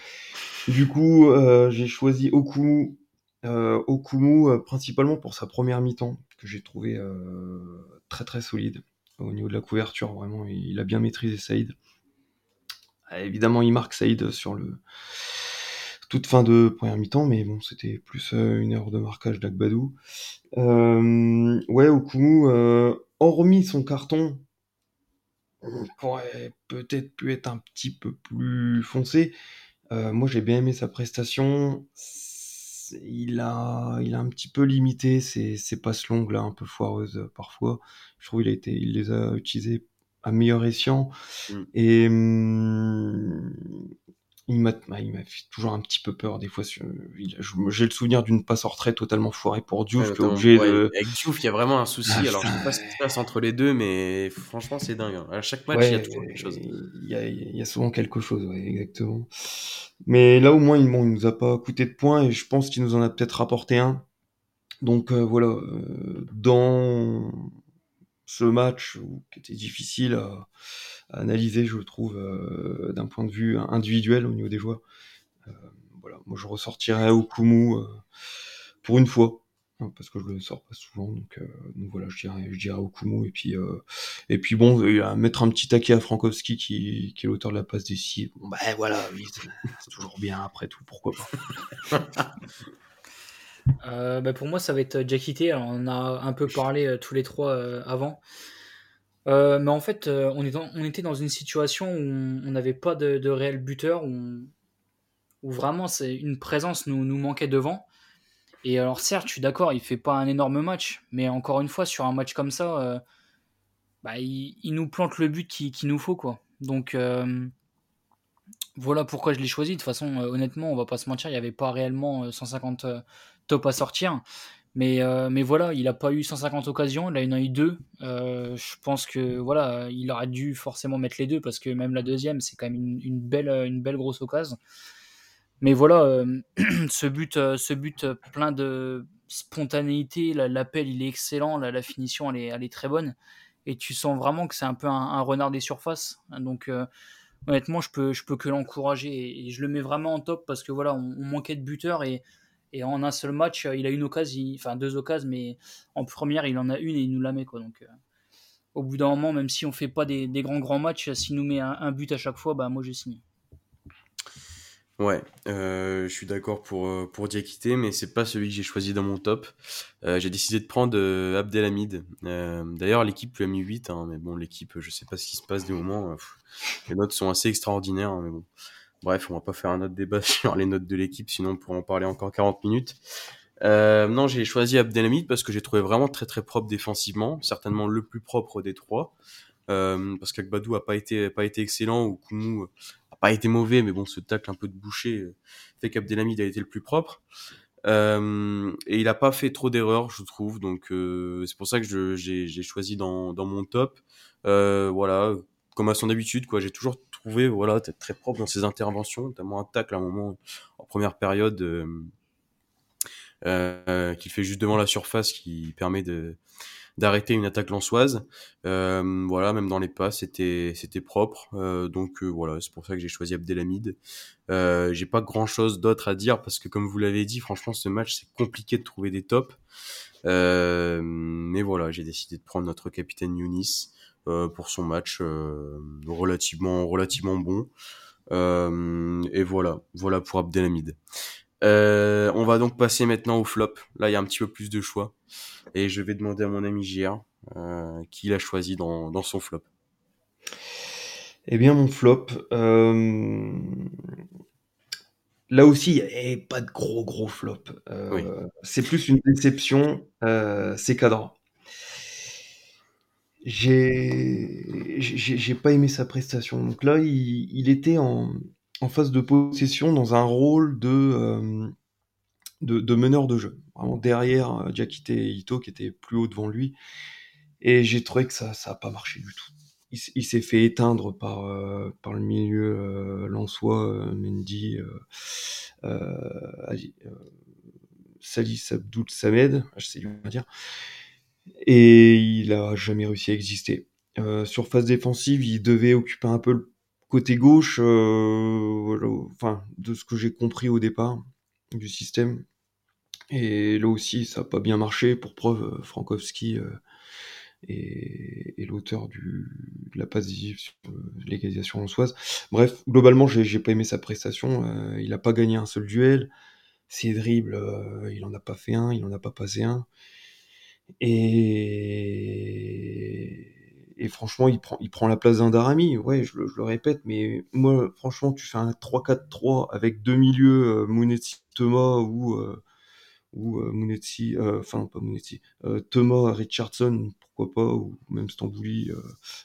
[SPEAKER 2] Du coup, euh, j'ai choisi Okumu, Okumu principalement pour sa première mi-temps que j'ai trouvé très très solide au niveau de la couverture. Vraiment, il, a bien maîtrisé Saïd. évidemment, il marque Saïd sur le toute fin de première mi-temps, mais bon, c'était plus une heure de marquage d'Agbadou. ouais, Okumu, hormis son carton aurait peut-être pu être un petit peu plus foncé. Euh, moi, j'ai bien aimé sa prestation. Il a, il a un petit peu limité ses, ses passes longues, là, un peu foireuses euh, parfois. Je trouve qu'il a été, il les a utilisées à meilleur escient. Mm. Et hum, il m'a bah, il m'a fait toujours un petit peu peur des fois j'ai le souvenir d'une passe en retrait totalement foirée pour Diouf
[SPEAKER 1] ouais, avec Diouf il y a vraiment un souci ah, alors je sais pas ce qui se passe entre les deux mais franchement c'est dingue hein. à chaque match il y a toujours quelque chose.
[SPEAKER 2] Il y a, il y a souvent quelque chose exactement. Mais là au moins il, bon, il nous a pas coûté de points et je pense qu'il nous en a peut-être rapporté un. Donc euh, voilà euh, dans ce match qui était difficile à analyser, je trouve, euh, d'un point de vue individuel au niveau des joueurs. Euh, voilà, moi je ressortirais Okumu euh, pour une fois, hein, parce que je le sors pas souvent, donc, voilà, je dirais, je dirais et puis et puis bon, mettre un petit taquet à Frankowski qui, qui est l'auteur de la passe des six. Bon ben voilà, c'est toujours bien après tout, pourquoi pas.
[SPEAKER 3] bah pour moi, ça va être Jackie T. on a un peu parlé tous les trois avant. Euh, mais en fait, euh, on, était dans une situation où on n'avait pas de, réel buteur, où, vraiment c'est une présence nous, manquait devant. Et alors certes, je suis d'accord, il fait pas un énorme match, mais encore une fois, sur un match comme ça, euh, bah, il, nous plante le but qu'il qui nous faut. quoi. Donc voilà pourquoi je l'ai choisi. De toute façon, honnêtement, on va pas se mentir, il n'y avait pas réellement 150 à sortir. Mais, euh, mais voilà, il n'a pas eu 150 occasions, là il en a eu deux. Euh, je pense que voilà, il aurait dû forcément mettre les deux parce que même la deuxième, c'est quand même une, belle, une belle grosse occasion. Mais voilà, euh, ce, but, ce but plein de spontanéité, l'appel il est excellent, la, finition elle est, elle est, très bonne. Et tu sens vraiment que c'est un peu un, renard des surfaces. Donc honnêtement, je peux, je peux que l'encourager et, je le mets vraiment en top parce que voilà, on, on manquait de buteurs et et en un seul match, il a une occasion, enfin deux occasions, mais en première, il en a une et il nous la met. Donc, euh, au bout d'un moment, même si on fait pas des, grands grands matchs, s'il nous met un, but à chaque fois, bah, moi j'ai signé.
[SPEAKER 1] Ouais, euh, je suis d'accord pour, euh, pour Diakité, mais c'est pas celui que j'ai choisi dans mon top. j'ai décidé de prendre Abdelhamid. D'ailleurs, l'équipe lui a mis 8, hein, mais bon, l'équipe, je sais pas ce qui se passe des moments. les notes sont assez extraordinaires, hein, mais bon. Bref, on va pas faire un autre débat sur les notes de l'équipe, sinon on pourrait en parler encore 40 minutes. Euh, non, j'ai choisi Abdelhamid parce que j'ai trouvé vraiment très très propre défensivement, certainement le plus propre des trois. Euh, parce qu'Akbadou a pas été pas été excellent ou Koumou a pas été mauvais, mais bon, ce tacle un peu de boucher euh, fait qu'Abdelhamid a été le plus propre. Euh, et il a pas fait trop d'erreurs, je trouve. Donc euh, c'est pour ça que j'ai choisi dans, dans mon top. Euh, voilà, comme à son habitude, quoi. J'ai toujours trouvé, voilà, très propre dans ses interventions, notamment un tacle à un moment en première période euh, euh, qu'il fait juste devant la surface, qui permet de d'arrêter une attaque lançoise. Euh, voilà, même dans les pas, c'était c'était propre. Euh, donc euh, voilà, c'est pour ça que j'ai choisi Abdelhamid. Euh, j'ai pas grand chose d'autre à dire parce que comme vous l'avez dit, franchement, ce match c'est compliqué de trouver des tops. mais voilà, j'ai décidé de prendre notre capitaine Younis. Euh, pour son match euh, relativement relativement bon. Euh, et voilà, voilà pour Abdelhamid. on va donc passer maintenant au flop. Là, il y a un petit peu plus de choix. Et je vais demander à mon ami JR qui l'a choisi dans, dans, son flop.
[SPEAKER 2] Eh bien, mon flop, euh, là aussi, il n'y a pas de gros, gros flop. Euh, C'est plus une déception, c'est cadre. J'ai pas aimé sa prestation. Donc là, il, était en, en, phase de possession dans un rôle de, euh, de, meneur de jeu. Vraiment derrière Diakite et Ito qui étaient plus haut devant lui. Et j'ai trouvé que ça ça a pas marché du tout. Il, s'est fait éteindre par, euh, par le milieu euh, Lançois, Mendy, Salis Abdoul Samed, je sais dire et il a jamais réussi à exister. Euh, sur phase défensive, il devait occuper un peu le côté gauche, euh, enfin de ce que j'ai compris au départ du système. Et là aussi, ça n'a pas bien marché. Pour preuve, euh, Frankowski est, l'auteur de la passe sur l'égalisation lançoise. Bref, globalement, j'ai pas aimé sa prestation. il n'a pas gagné un seul duel. Ses dribbles, il en a pas fait un, il en a pas passé un. Et, franchement, il prend, il prend la place d'un Darami. Ouais, je, le répète, mais moi, franchement, tu fais un 3-4-3 avec deux milieux, euh, Thomas ou, euh, ou euh, euh enfin, pas Mounetsi, euh, Thomas, Richardson, pourquoi pas, ou même Stambouli,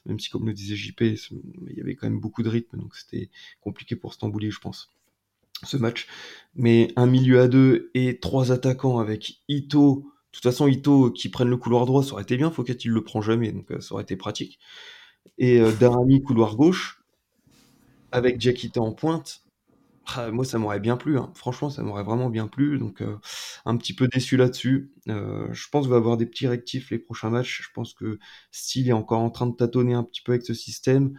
[SPEAKER 2] même si, comme le disait JP, il y avait quand même beaucoup de rythme, donc c'était compliqué pour Stambouli, je pense ce match. Mais un milieu à deux et trois attaquants avec Ito, toute façon, Ito qui prenne le couloir droit, ça aurait été bien. Fouquet, il le prend jamais, donc euh, ça aurait été pratique. Et euh, couloir gauche, avec Jackita en pointe, ah, moi, ça m'aurait bien plu. Hein. Franchement, ça m'aurait vraiment bien plu. Donc, euh, un petit peu déçu là-dessus. je pense qu'il va avoir des petits rectifs les prochains matchs. Je pense que Steele est encore en train de tâtonner un petit peu avec ce système.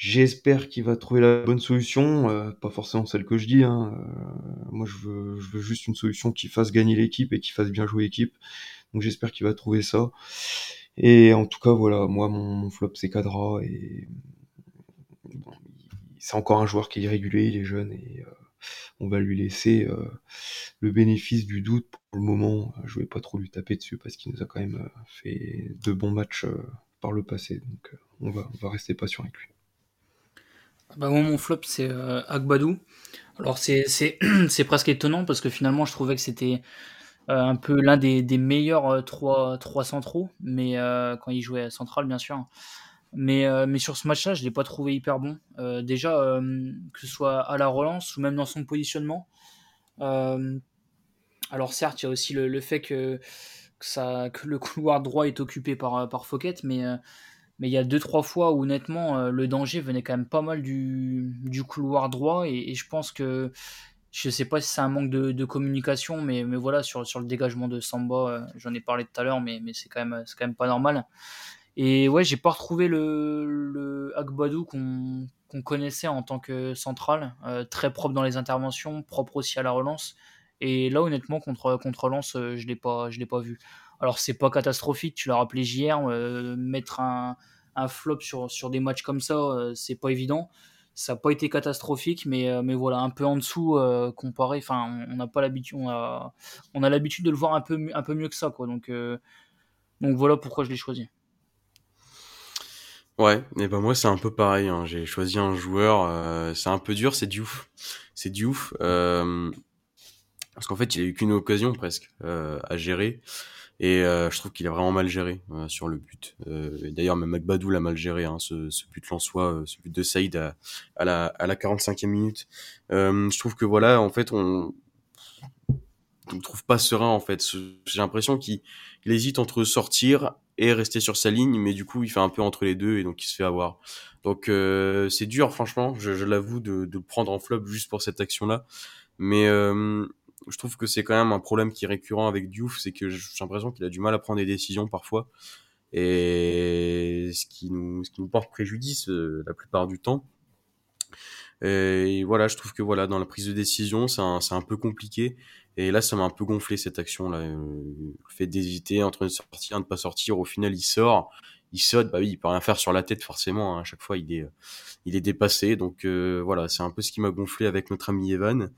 [SPEAKER 2] J'espère qu'il va trouver la bonne solution, euh, pas forcément celle que je dis. Hein. Euh, moi, je veux, je veux juste une solution qui fasse gagner l'équipe et qui fasse bien jouer l'équipe. Donc, j'espère qu'il va trouver ça. Et en tout cas, voilà, moi, mon, flop, c'est Cadra. Et c'est encore un joueur qui est irrégulier, il est jeune et euh, on va lui laisser le bénéfice du doute pour le moment. Je vais pas trop lui taper dessus parce qu'il nous a quand même fait de bons matchs par le passé. Donc, on va, on va rester patient avec lui.
[SPEAKER 3] Bah moi, mon flop, c'est euh, Agbadou. Alors, c'est, presque étonnant parce que finalement, je trouvais que c'était euh, un peu l'un des, des meilleurs euh, trois, trois centraux, mais quand il jouait central, bien sûr. Mais, mais sur ce match-là, je ne l'ai pas trouvé hyper bon. déjà, que ce soit à la relance ou même dans son positionnement. alors, certes, il y a aussi le, le fait que, ça, que le couloir droit est occupé par, par mais mais il y a deux trois fois où honnêtement euh, le danger venait quand même pas mal du, du couloir droit et, je pense que je sais pas si c'est un manque de, de, communication mais, mais voilà sur, sur le dégagement de Samba euh, j'en ai parlé tout à l'heure mais, mais c'est quand même c'est quand même pas normal. Et ouais j'ai pas retrouvé le, le qu'on connaissait en tant que central euh, très propre dans les interventions propre aussi à la relance. Et là honnêtement contre contre je l'ai pas je l'ai pas vu alors c'est pas catastrophique, tu l'as rappelé hier, euh, mettre un, flop sur, des matchs comme ça, euh, c'est pas évident. Ça n'a pas été catastrophique, mais, euh, mais voilà, un peu en dessous comparé. Enfin, on n'a pas l'habitude, a, l'habitude de le voir un peu, mieux que ça, quoi. Donc, voilà pourquoi je l'ai choisi.
[SPEAKER 1] Ouais, et ben moi c'est un peu pareil. Hein. J'ai choisi un joueur, c'est un peu dur, c'est Diouf. C'est Diouf. parce qu'en fait, il a eu qu'une occasion presque à gérer. Et euh, je trouve qu'il a vraiment mal géré euh, sur le but. Euh, D'ailleurs, même Magbadou l'a mal géré, hein, ce, ce but soi, euh, ce but de Saïd à, à, la, à la 45e minute. Euh, je trouve que voilà, en fait, on ne trouve pas serein en fait. J'ai l'impression qu'il hésite entre sortir et rester sur sa ligne, mais du coup, il fait un peu entre les deux et donc il se fait avoir. Donc c'est dur, franchement, je, je l'avoue, de, de prendre en flop juste pour cette action-là. Mais je trouve que c'est quand même un problème qui est récurrent avec Diouf, c'est que j'ai l'impression qu'il a du mal à prendre des décisions parfois, et ce qui nous, ce qui nous porte préjudice euh, la plupart du temps. Et voilà, je trouve que voilà, dans la prise de décision, c'est un, un, peu compliqué. Et là, ça m'a un peu gonflé cette action-là. Euh, le fait d'hésiter entre de sortir et de pas sortir, au final, il sort, il saute, bah oui, il peut rien faire sur la tête forcément. Hein. À chaque fois, il est, il est dépassé. Donc euh, voilà, c'est un peu ce qui m'a gonflé avec notre ami Evan.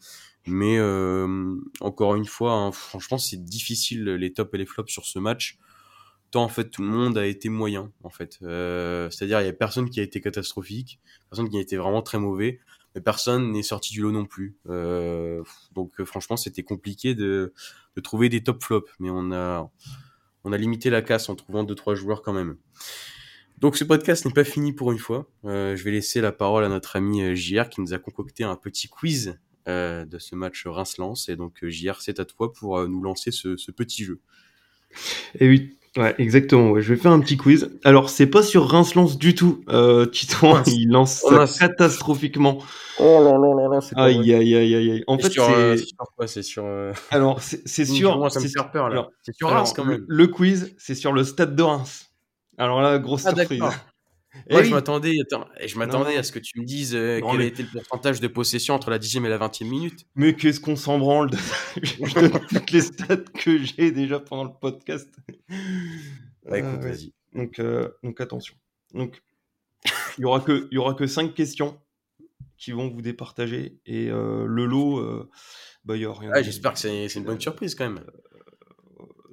[SPEAKER 1] Mais euh, encore une fois, hein, franchement, c'est difficile les tops et les flops sur ce match. Tant en fait, tout le monde a été moyen. En fait, euh, c'est-à-dire il y a personne qui a été catastrophique, personne qui a été vraiment très mauvais, mais personne n'est sorti du lot non plus. Euh, donc franchement, c'était compliqué de, de trouver des top flops, mais on a on a limité la casse en trouvant deux trois joueurs quand même. Donc ce podcast n'est pas fini pour une fois. Euh, je vais laisser la parole à notre ami euh, JR qui nous a concocté un petit quiz euh, de ce match Reims-Lens. Et donc JR, c'est à toi pour euh, nous lancer ce, ce petit jeu.
[SPEAKER 2] Et oui, ouais, exactement. ouais. Je vais faire un petit quiz. Alors, c'est pas sur Reims-Lens du tout. Euh, Titouan,
[SPEAKER 1] Mince.
[SPEAKER 2] il lance
[SPEAKER 1] Oh,
[SPEAKER 2] catastrophiquement.
[SPEAKER 1] Oh là là là là, c'est
[SPEAKER 2] Aïe, aïe, aïe, aïe, aïe. En fait,
[SPEAKER 1] sur, euh,
[SPEAKER 2] c'est...
[SPEAKER 1] sur quoi? C'est sur. euh,
[SPEAKER 2] Alors, c'est
[SPEAKER 1] moi, ça me
[SPEAKER 2] c'est-
[SPEAKER 1] fait peur là.
[SPEAKER 2] alors,
[SPEAKER 1] C'est sur Reims quand
[SPEAKER 2] le,
[SPEAKER 1] même.
[SPEAKER 2] le quiz, c'est sur le stade de Reims. Alors là, grosse
[SPEAKER 1] Ah
[SPEAKER 2] surprise.
[SPEAKER 1] D'accord.
[SPEAKER 2] Eh oui.
[SPEAKER 1] je m'attendais, attends, je m'attendais à ce que tu me dises euh,
[SPEAKER 2] Non,
[SPEAKER 1] quel
[SPEAKER 2] mais-
[SPEAKER 1] était le pourcentage de possession entre la 10e et la 20e minute.
[SPEAKER 2] Mais qu'est-ce qu'on s'en branle de ça? Je donne toutes les stats que j'ai déjà pendant le podcast.
[SPEAKER 1] Bah écoute,
[SPEAKER 2] Euh,
[SPEAKER 1] vas-y.
[SPEAKER 2] Donc, euh, donc attention. Donc, il y aura que il y aura que cinq questions qui vont vous départager et le lot, bah il y a rien.
[SPEAKER 1] Ah, J'espère que c'est une bonne surprise quand même.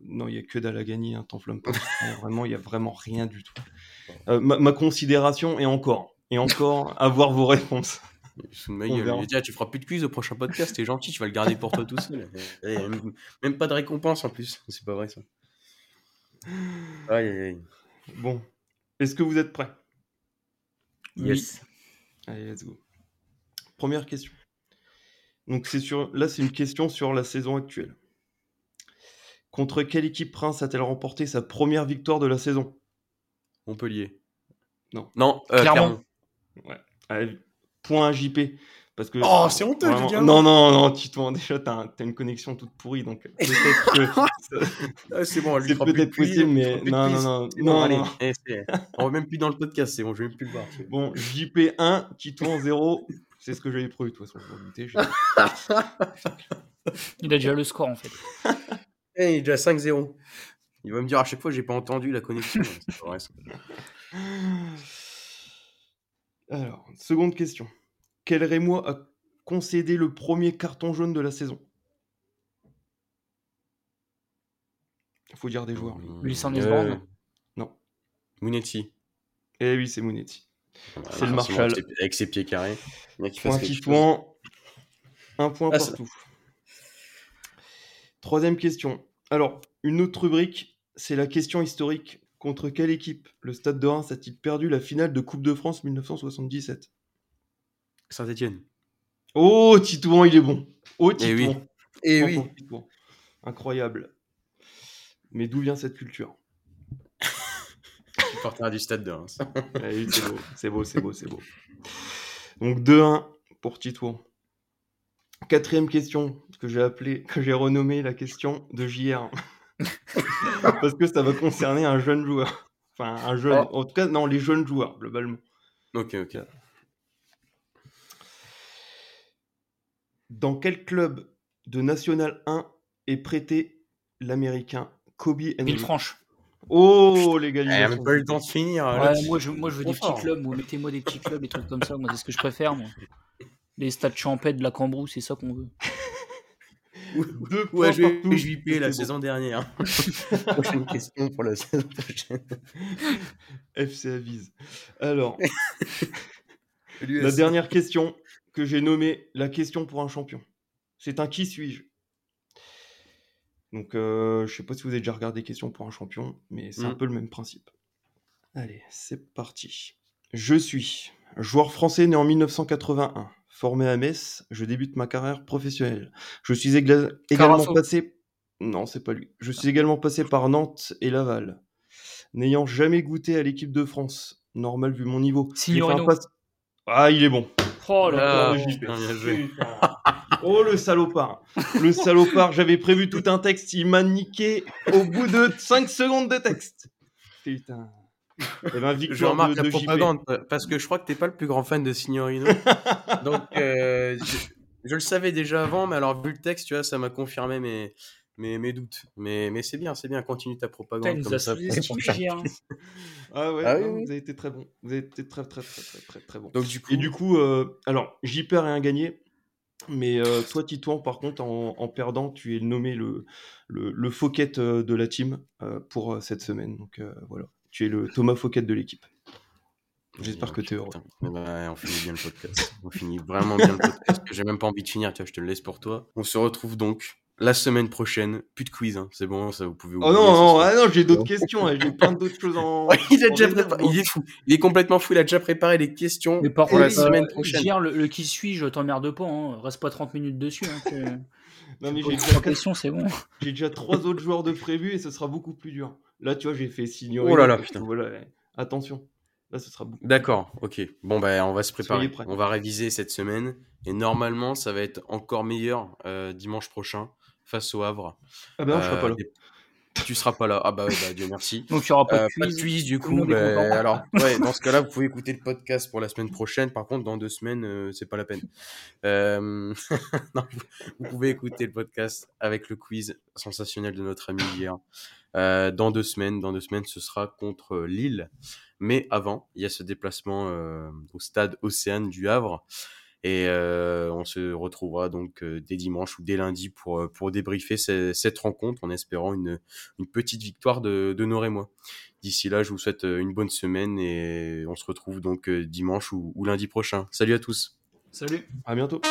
[SPEAKER 2] Non, il y a que dalle à gagner, hein, t'enflamme pas. Vraiment, il y a vraiment rien du tout. Euh, ma, ma considération est encore et encore avoir vos réponses.
[SPEAKER 1] Sous ma gueule. dit, ah, tu feras plus de quiz au prochain podcast, t'es gentil, tu vas le garder pour toi tout seul. Et même, même pas de récompense en plus, c'est pas vrai ça. Aïe aïe aïe.
[SPEAKER 2] Bon, est-ce que vous êtes prêts?
[SPEAKER 1] Yes.
[SPEAKER 2] Allez, let's go. Première question. Donc c'est sur là c'est une question sur la saison actuelle. Contre quelle équipe Prince a-t-elle remporté sa première victoire de la saison?
[SPEAKER 1] Montpellier.
[SPEAKER 2] Non.
[SPEAKER 1] Non, euh,
[SPEAKER 3] Clermont.
[SPEAKER 1] Clermont.
[SPEAKER 2] Allez, Point à JP parce que
[SPEAKER 1] Oh, c'est honteux, je
[SPEAKER 2] vraiment-
[SPEAKER 1] un
[SPEAKER 2] Non non non, Tito, déjà t'as t'as une connexion toute pourrie donc peut-être que
[SPEAKER 1] Ah, c'est bon, on lui
[SPEAKER 2] c'est peut-être possible mais non non non
[SPEAKER 1] bon,
[SPEAKER 2] non
[SPEAKER 1] allez.
[SPEAKER 2] non.
[SPEAKER 1] Eh, on va même plus dans le podcast, c'est bon, je vais même plus le voir. bon.
[SPEAKER 2] Bon, JP 1, Tito 0, c'est ce que j'avais prévu de toute façon, j'ai-
[SPEAKER 3] Il a déjà le score en fait.
[SPEAKER 1] Eh, il est déjà 5-0. Il va me dire à chaque fois j'ai pas entendu la connexion.
[SPEAKER 2] Alors, seconde question. Quel Rémois a concédé le premier carton jaune de la saison? Il faut dire des joueurs.
[SPEAKER 1] Euh,
[SPEAKER 2] Non.
[SPEAKER 1] Mounetti.
[SPEAKER 2] Eh oui, c'est Mounetti.
[SPEAKER 1] Voilà,
[SPEAKER 2] C'est le Marshall.
[SPEAKER 1] avec ses- pieds carrés. Il fasse
[SPEAKER 2] Point. Un point
[SPEAKER 1] Ah,
[SPEAKER 2] partout. Troisième question. Alors, une autre rubrique, c'est la question historique. Contre quelle équipe le Stade de Reims a-t-il perdu la finale de Coupe de France 1977
[SPEAKER 1] chose. Saint-Etienne.
[SPEAKER 2] Oh, Titouan, il est bon. Oh,
[SPEAKER 1] Eh oui.
[SPEAKER 2] Titouan.
[SPEAKER 1] Eh
[SPEAKER 2] Point pour Titouan. Incroyable. Mais d'où vient cette culture?
[SPEAKER 1] Supporter du stade de Reims.
[SPEAKER 2] Oui, C'est beau, c'est beau, c'est beau, c'est beau. Donc 2-1 pour Titouan. Quatrième question que j'ai appelée, que j'ai renommée la question de JR. Parce que ça va concerner un jeune joueur. Enfin, un jeune.
[SPEAKER 1] Oh.
[SPEAKER 2] En tout cas, non, les jeunes joueurs, globalement.
[SPEAKER 1] ok, ok.
[SPEAKER 2] Dans quel club de National 1 est prêté l'américain Kobe
[SPEAKER 3] Villefranche.
[SPEAKER 2] Oh,
[SPEAKER 1] Eh, on a
[SPEAKER 2] l'égalisation.
[SPEAKER 1] même pas eu le temps de finir.
[SPEAKER 3] Ouais, moi, je, moi je veux des petits clubs, moi mettez-moi des petits clubs, des trucs comme ça, moi c'est ce que je préfère. Moi. Les stades champêtres de la Cambrousse, c'est ça qu'on veut.
[SPEAKER 2] Deux
[SPEAKER 1] je vais
[SPEAKER 2] partout.
[SPEAKER 1] JP la
[SPEAKER 2] bon.
[SPEAKER 1] saison dernière. Prochaine question pour la saison prochaine.
[SPEAKER 2] FC Avise. Alors, la dernière question que j'ai nommée la question pour un champion. C'est un qui suis-je? Donc, euh, je sais pas si vous avez déjà regardé Question pour un champion, mais c'est un
[SPEAKER 1] Mm.
[SPEAKER 2] peu le même principe. Allez, c'est parti. Je suis joueur français né en 1981, formé à Metz. Je débute ma carrière professionnelle. Je suis égla- également passé. Non, c'est pas lui. Je suis également passé par Nantes et Laval. N'ayant jamais goûté à l'équipe de France, normal vu mon niveau. Ah, il est bon.
[SPEAKER 3] Oh là
[SPEAKER 1] Ah.
[SPEAKER 2] Oh le salopard Le salopard, j'avais prévu tout un texte, il m'a niqué au bout de 5 secondes de texte. Putain. Eh ben,
[SPEAKER 1] Je remarque
[SPEAKER 2] de,
[SPEAKER 1] la
[SPEAKER 2] de
[SPEAKER 1] propagande parce que je crois que t'es pas le plus grand fan de Signorino. Donc, euh, je, je le savais déjà avant, mais alors vu le texte, tu vois, ça m'a confirmé mes, mes, mes doutes. Mais, mais c'est bien, c'est bien, continue ta propagande comme ça.
[SPEAKER 3] hein.
[SPEAKER 2] Ah ouais,
[SPEAKER 1] Ah
[SPEAKER 2] non,
[SPEAKER 1] oui,
[SPEAKER 2] vous avez été très bon. Vous avez été très très très très très très bon.
[SPEAKER 1] Donc du coup,
[SPEAKER 2] Et du coup, euh, alors j'y perds rien gagné. Mais euh, toi, Titouan, par contre, en, en perdant, tu es nommé le, le, le euh, de la team euh, pour cette semaine. Donc euh, voilà, tu es le Thomas Fouquet de l'équipe. J'espère que tu es heureux.
[SPEAKER 1] Putain, eh ben, on finit bien le podcast. On finit vraiment bien le podcast. J'ai même pas envie de finir, tu vois, je te le laisse pour toi. On se retrouve donc la semaine prochaine, plus de quiz, hein. c'est bon, ça vous pouvez
[SPEAKER 2] Oh non, non, ah non j'ai d'autres questions, hein. j'ai plein d'autres choses en.
[SPEAKER 1] il, a
[SPEAKER 2] en
[SPEAKER 1] déjà
[SPEAKER 2] réserve,
[SPEAKER 1] préparé-
[SPEAKER 2] moi.
[SPEAKER 1] il est fou, il est complètement fou, il a déjà préparé les questions
[SPEAKER 3] Mais par
[SPEAKER 1] pour la
[SPEAKER 3] contre, euh,
[SPEAKER 1] semaine prochaine.
[SPEAKER 3] Le, le qui suit, je t'emmerde pas. Hein. Reste pas 30 minutes dessus. Hein, que-
[SPEAKER 2] Non, mais j'ai déjà,
[SPEAKER 3] trois
[SPEAKER 2] quatre-
[SPEAKER 3] questions, c'est bon.
[SPEAKER 2] j'ai déjà trois autres joueurs de prévus et ce sera beaucoup plus dur. Là, tu vois, j'ai fait signer.
[SPEAKER 1] Oh là là, putain.
[SPEAKER 2] Voilà, attention. Là, ce sera beaucoup.
[SPEAKER 1] D'accord, ok. Bon, ben, on va se préparer. On va réviser cette semaine. Et normalement, ça va être encore meilleur euh, dimanche prochain face au Havre.
[SPEAKER 2] Ah ben, non, je serai
[SPEAKER 1] Euh,
[SPEAKER 2] pas là.
[SPEAKER 1] des- Tu seras pas là. Ah bah, ouais, bah Dieu merci.
[SPEAKER 3] Donc il y aura pas
[SPEAKER 1] Euh,
[SPEAKER 3] de
[SPEAKER 1] pas de
[SPEAKER 3] quiz.
[SPEAKER 1] du coup.
[SPEAKER 3] content.
[SPEAKER 1] alors, ouais, dans ce cas-là, vous pouvez écouter le podcast pour la semaine prochaine. Par contre, dans deux semaines, euh, c'est pas la peine. Euh, non, vous pouvez écouter le podcast avec le quiz sensationnel de notre ami hier. Euh, dans deux semaines, dans deux semaines, ce sera contre Lille. Mais avant, il y a ce déplacement euh, au stade Océane du Havre. Et euh, on se retrouvera donc euh, dès dimanche ou dès lundi pour, euh, pour débriefer ce- cette rencontre en espérant une, une petite victoire de, de nos Rémois. D'ici là, je vous souhaite euh, une bonne semaine et on se retrouve donc euh, dimanche ou, ou lundi prochain. Salut à tous
[SPEAKER 3] Salut.
[SPEAKER 2] À bientôt.